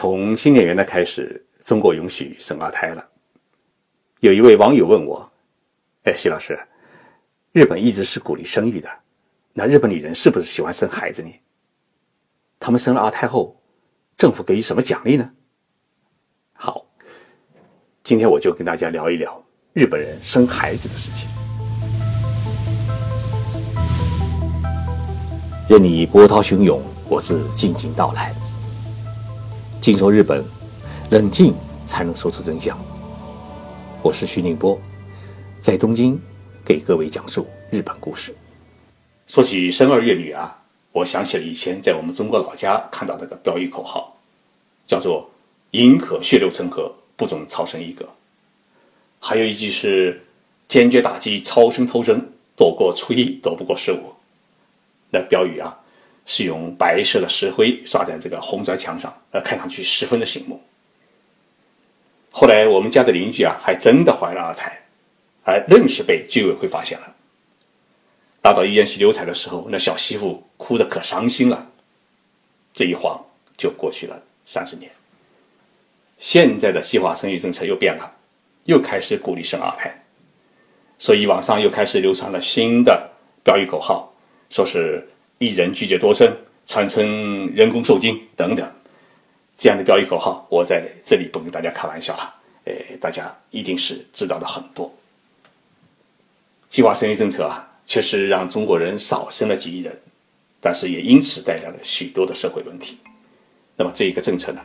从新年元的开始，中国允许生二胎了。有一位网友问我：“哎，徐老师，日本一直是鼓励生育的，那日本女人是不是喜欢生孩子呢？他们生了二胎后，政府给予什么奖励呢？”好，今天我就跟大家聊一聊日本人生孩子的事情。任你波涛汹涌，我自静静到来。静说日本，冷静才能说出真相。我是徐宁波，在东京给各位讲述日本故事。说起生儿育女啊，我想起了以前在我们中国老家看到那个标语口号，叫做“宁可血流成河，不准超生一个”。还有一句是“坚决打击超生偷生，躲过初一，躲不过十五”。那标语啊，是用白色的石灰刷在这个红砖墙上，呃，看上去十分的醒目。后来我们家的邻居啊，还真的怀了二胎，而愣是被居委会发现了。拉到医院去流产的时候，那小媳妇哭得可伤心了。这一晃就过去了三十年。现在的计划生育政策又变了，又开始鼓励生二胎，所以网上又开始流传了新的标语口号。说是一人拒绝多生，传承人工受精等等，这样的标语口号，我在这里不跟大家开玩笑了。诶，大家一定是知道的很多。计划生育政策啊，确实让中国人少生了几亿人，但是也因此带来了许多的社会问题。那么这一个政策呢，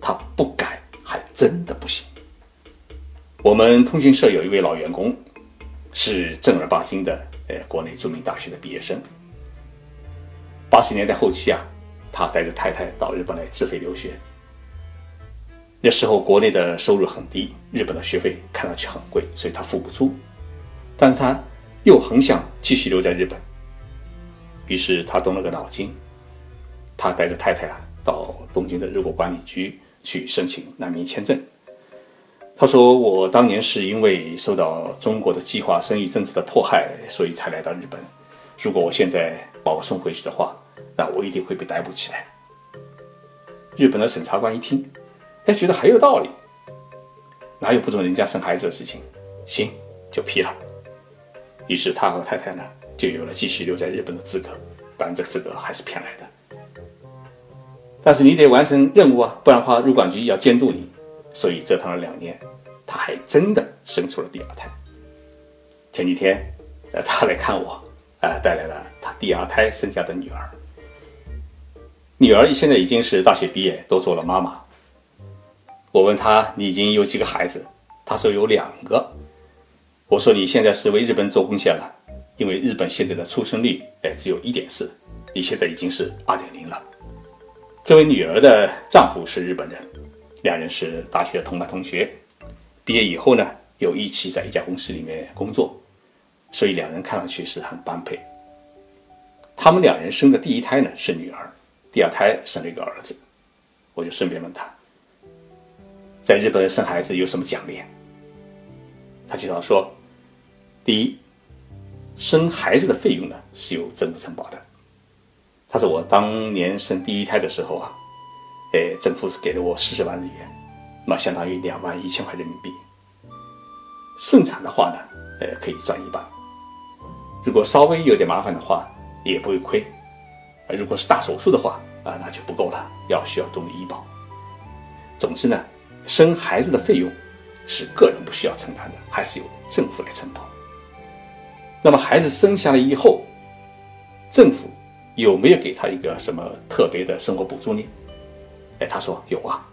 它不改还真的不行。我们通讯社有一位老员工，是正儿八经的。呃，国内著名大学的毕业生。八十年代后期啊，他带着太太到日本来自费留学。那时候国内的收入很低，日本的学费看上去很贵，所以他付不出。但是他又很想继续留在日本，于是他动了个脑筋，他带着太太啊到东京的日国管理局去申请难民签证。他说：“我当年是因为受到中国的计划生育政策的迫害，所以才来到日本。如果我现在把我送回去的话，那我一定会被逮捕起来。”日本的审查官一听，哎，觉得很有道理，哪有不准人家生孩子的事情？行，就批了。于是他和太太呢，就有了继续留在日本的资格。当然，这个资格还是骗来的。但是你得完成任务啊，不然的话，入管局要监督你。所以折腾了两年，他还真的生出了第二胎。前几天，呃，他来看我，呃，带来了他第二胎生下的女儿。女儿现在已经是大学毕业，都做了妈妈。我问她：“你已经有几个孩子？”她说：“有两个。”我说：“你现在是为日本做贡献了，因为日本现在的出生率，哎，只有一点四，你现在已经是二点零了。”这位女儿的丈夫是日本人。两人是大学同班同学，毕业以后呢，又一起在一家公司里面工作，所以两人看上去是很般配。他们两人生的第一胎呢是女儿，第二胎生了一个儿子。我就顺便问他，在日本生孩子有什么奖励？他介绍说，第一，生孩子的费用呢是由政府承保的。他说我当年生第一胎的时候啊。哎，政府是给了我四十万日元，那相当于两万一千块人民币。顺产的话呢，呃，可以赚一半；如果稍微有点麻烦的话，也不会亏。如果是大手术的话啊，那就不够了，要需要动用医保。总之呢，生孩子的费用是个人不需要承担的，还是由政府来承担。那么孩子生下来以后，政府有没有给他一个什么特别的生活补助呢？哎，他说有啊，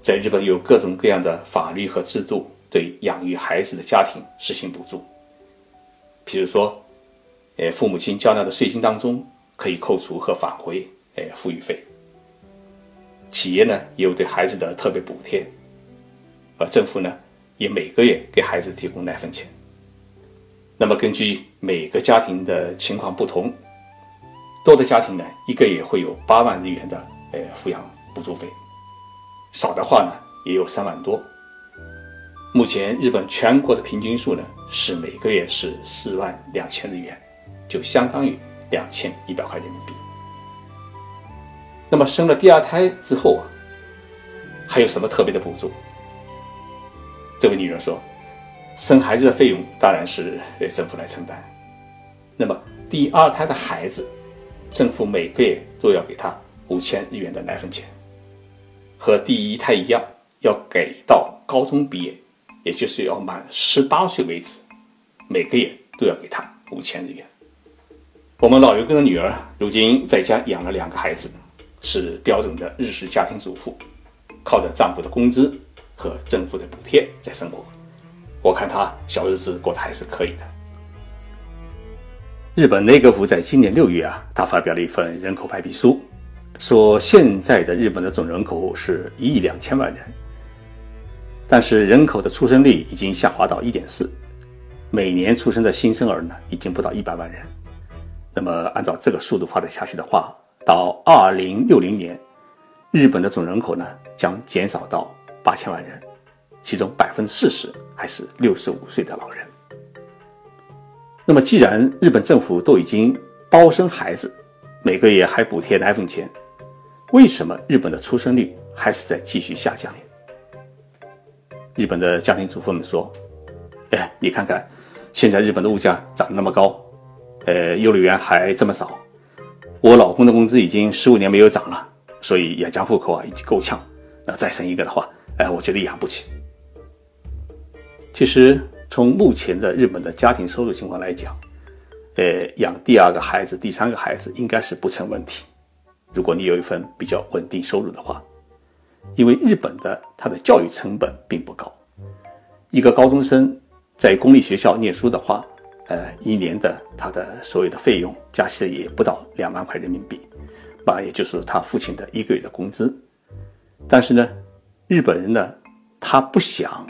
在日本有各种各样的法律和制度对养育孩子的家庭实行补助。比如说，哎，父母亲交纳的税金当中可以扣除和返回哎抚育费。企业呢也有对孩子的特别补贴，而政府呢也每个月给孩子提供奶粉钱。那么根据每个家庭的情况不同，多的家庭呢一个月会有八万日元的。呃，抚养补助费少的话呢，也有三万多。目前日本全国的平均数呢是每个月是四万两千日元，就相当于两千一百块人民币。那么生了第二胎之后啊，还有什么特别的补助？这位女人说：“生孩子的费用当然是政府来承担。那么第二胎的孩子，政府每个月都要给他五千日元的奶粉钱，和第一胎一样，要给到高中毕业，也就是要满十八岁为止，每个月都要给他五千日元。我们老刘哥的女儿如今在家养了两个孩子，是标准的日式家庭主妇，靠着丈夫的工资。”和政府的补贴在生活，我看他小日子过得还是可以的。日本内阁府在今年六月啊，他发表了一份人口白皮书，说现在的日本的总人口是一亿两千万人，但是人口的出生率已经下滑到一点四，每年出生的新生儿呢已经不到一百万人。那么按照这个速度发展下去的话，到二零六零年，日本的总人口呢将减少到。八千万人，其中百分之四十还是六十五岁的老人。那么，既然日本政府都已经包生孩子，每个月还补贴奶粉钱，为什么日本的出生率还是在继续下降呢？日本的家庭主妇们说：“哎，你看看，现在日本的物价涨那么高，呃，幼儿园还这么少，我老公的工资已经十五年没有涨了，所以养家糊口啊已经够呛，那再生一个的话。”哎，我觉得养不起。其实从目前的日本的家庭收入情况来讲，呃，养第二个孩子、第三个孩子应该是不成问题。如果你有一份比较稳定收入的话，因为日本的它的教育成本并不高，一个高中生在公立学校念书的话，呃，一年的他的所有的费用加起来也不到两万块人民币，那也就是他父亲的一个月的工资。但是呢，日本人呢，他不想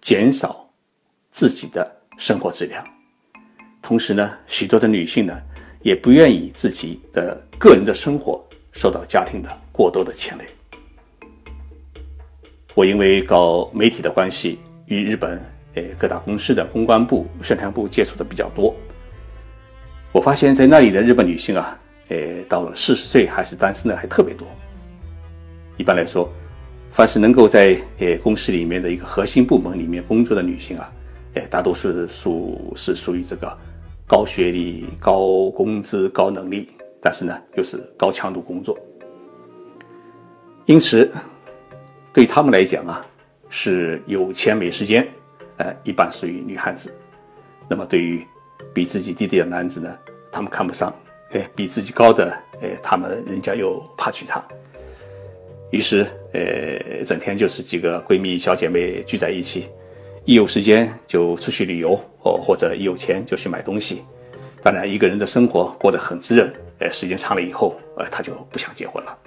减少自己的生活质量，同时呢，许多的女性呢，也不愿意自己的个人的生活受到家庭的过多的牵累。我因为搞媒体的关系，与日本呃各大公司的公关部、宣传部接触的比较多，我发现，在那里的日本女性啊，呃，到了四十岁还是单身的还特别多。一般来说。凡是能够在呃公司里面的一个核心部门里面工作的女性啊，哎，大多数属是属于这个高学历、高工资、高能力，但是呢又是高强度工作。因此，对他们来讲啊，是有钱没时间，呃，一般属于女汉子。那么对于比自己低低的男子呢，他们看不上；哎，比自己高的，哎，他们人家又怕娶她。于是，呃，整天就是几个闺蜜、小姐妹聚在一起，一有时间就出去旅游，哦，或者一有钱就去买东西。当然，一个人的生活过得很滋润，呃，时间长了以后，呃，她就不想结婚了。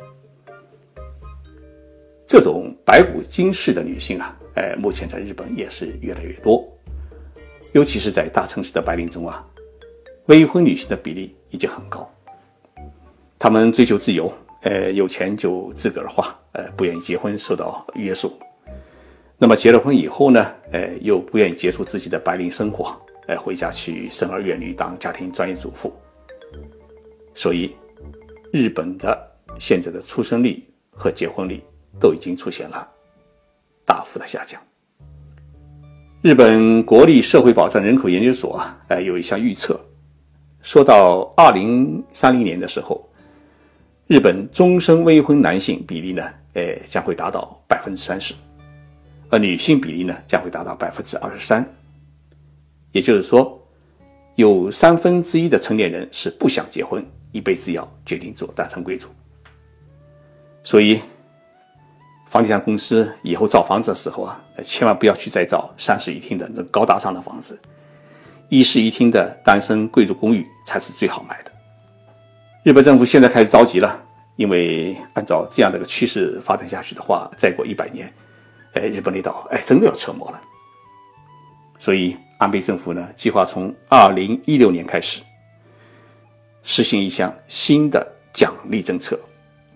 这种白骨精式的女性啊，呃，目前在日本也是越来越多，尤其是在大城市的白领中啊，未婚女性的比例已经很高，她们追求自由。呃，有钱就自个儿花，呃，不愿意结婚受到约束。那么结了婚以后呢，呃，又不愿意结束自己的白领生活，呃，回家去生儿育女，当家庭专业主妇。所以，日本的现在的出生率和结婚率都已经出现了大幅的下降。日本国立社会保障人口研究所啊，呃，有一项预测，说到二零三零年的时候。日本终身未婚男性比例呢，呃，将会达到百分之三十，而女性比例呢，将会达到百分之二十三。也就是说，有三分之一的成年人是不想结婚，一辈子要决定做单身贵族。所以，房地产公司以后造房子的时候啊，千万不要去再造三室一厅的那高大上的房子，一室一厅的单身贵族公寓才是最好买的。日本政府现在开始着急了，因为按照这样的个趋势发展下去的话，再过一百年，哎，日本那岛哎真的要沉没了。所以安倍政府呢，计划从二零一六年开始实行一项新的奖励政策，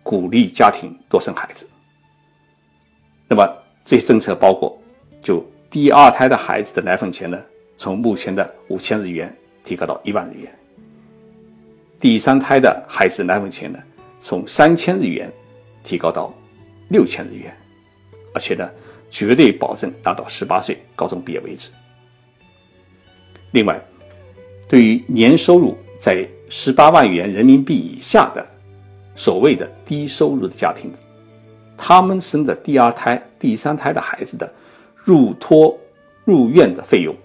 鼓励家庭多生孩子。那么这些政策包括，就第二胎的孩子的奶粉钱呢，从目前的五千日元提高到一万日元。第三胎的孩子奶粉钱呢，从三千日元提高到六千日元，而且呢，绝对保证达到十八岁高中毕业为止。另外，对于年收入在十八万元人民币以下的所谓的低收入的家庭，他们生的第二胎、第三胎的孩子的入托入院的费用，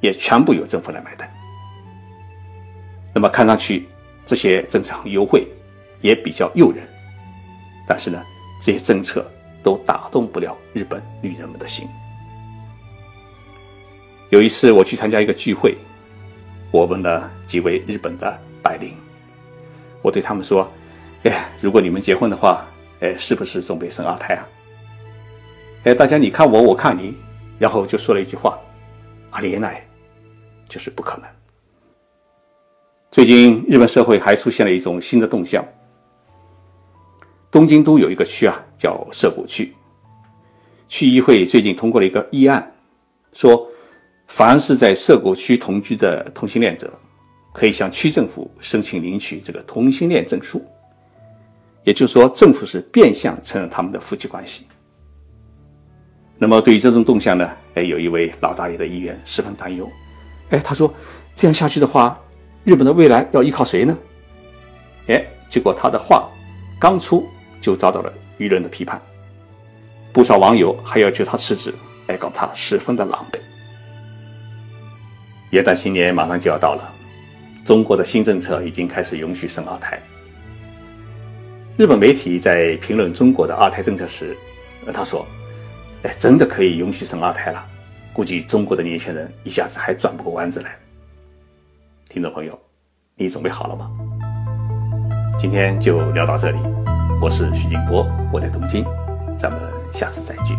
也全部由政府来买单。那么看上去这些政策很优惠，也比较诱人，但是呢，这些政策都打动不了日本女人们的心。有一次我去参加一个聚会，我问了几位日本的白领，我对他们说：“哎，如果你们结婚的话，哎，是不是准备生二胎啊？”哎，大家你看我，我看你，然后就说了一句话：“阿里奈，就是不可能。”最近日本社会还出现了一种新的动向，东京都有一个区啊，叫涩谷区，区议会最近通过了一个议案，说。凡是在涩谷区同居的同性恋者，可以向区政府申请领取这个同性恋证书。也就是说，政府是变相承认他们的夫妻关系。那么，对于这种动向呢？哎，有一位老大爷的议员十分担忧。哎，他说：“这样下去的话，日本的未来要依靠谁呢？”哎，结果他的话刚出就遭到了舆论的批判，不少网友还要求他辞职，哎，搞他十分的狼狈。元旦新年马上就要到了，中国的新政策已经开始允许生二胎。日本媒体在评论中国的二胎政策时，呃，他说：“哎，真的可以允许生二胎了，估计中国的年轻人一下子还转不过弯子来。”听众朋友，你准备好了吗？今天就聊到这里，我是徐静波，我在东京，咱们下次再聚。